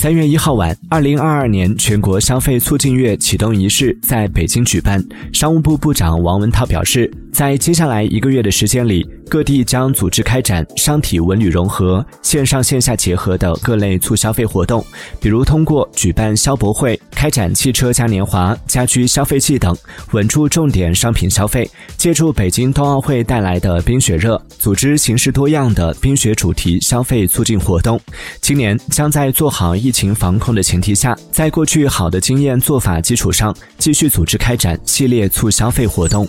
三月一号晚，二零二二年全国消费促进月启动仪式在北京举办。商务部部长王文涛表示，在接下来一个月的时间里，各地将组织开展商体文旅融合、线上线下结合的各类促消费活动，比如通过举办消博会、开展汽车嘉年华、家居消费季等，稳住重点商品消费；借助北京冬奥会带来的冰雪热，组织形式多样的冰雪主题消费促进活动。今年将在做好疫情防控的前提下，在过去好的经验做法基础上，继续组织开展系列促消费活动。